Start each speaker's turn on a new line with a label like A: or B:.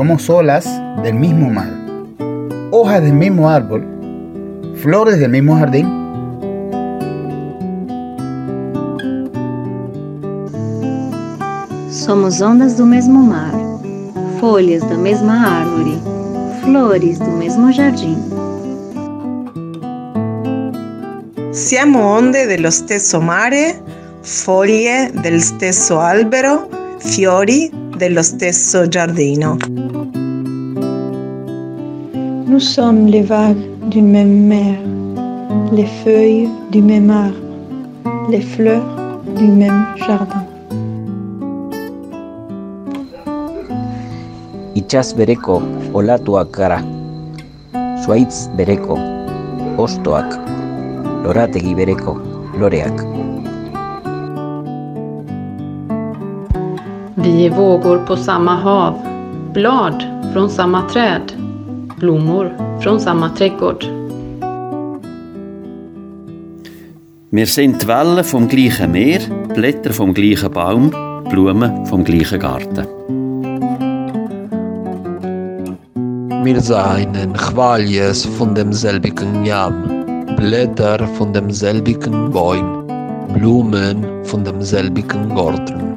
A: Somos olas del mismo mar, hojas del mismo árbol, flores del mismo jardín.
B: Somos ondas del mismo mar, folhas da mesma árvore, flores do mismo jardín
C: Siamo onde del stesso mare, foglie del stesso albero, fiori dello stesso giardino.
D: Nous sommes les vagues d'une même mer, les feuilles du même arbre, les fleurs du même jardin.
E: Itxas bereko olatuak gara, zuaitz bereko, ostoak, lorategi bereko, loreak.
F: Vi är vågor på samma hav, blad från samma träd, blommor från samma trädgård.
G: Wir sind Wellen vom gleichen Meer, Blätter vom gleichen Baum, Blumen vom gleichen Garten.
H: Wir seien Qualies von demselbigen Jam, Blätter von demselbigen Bäum, Blumen von demselbigen Garten.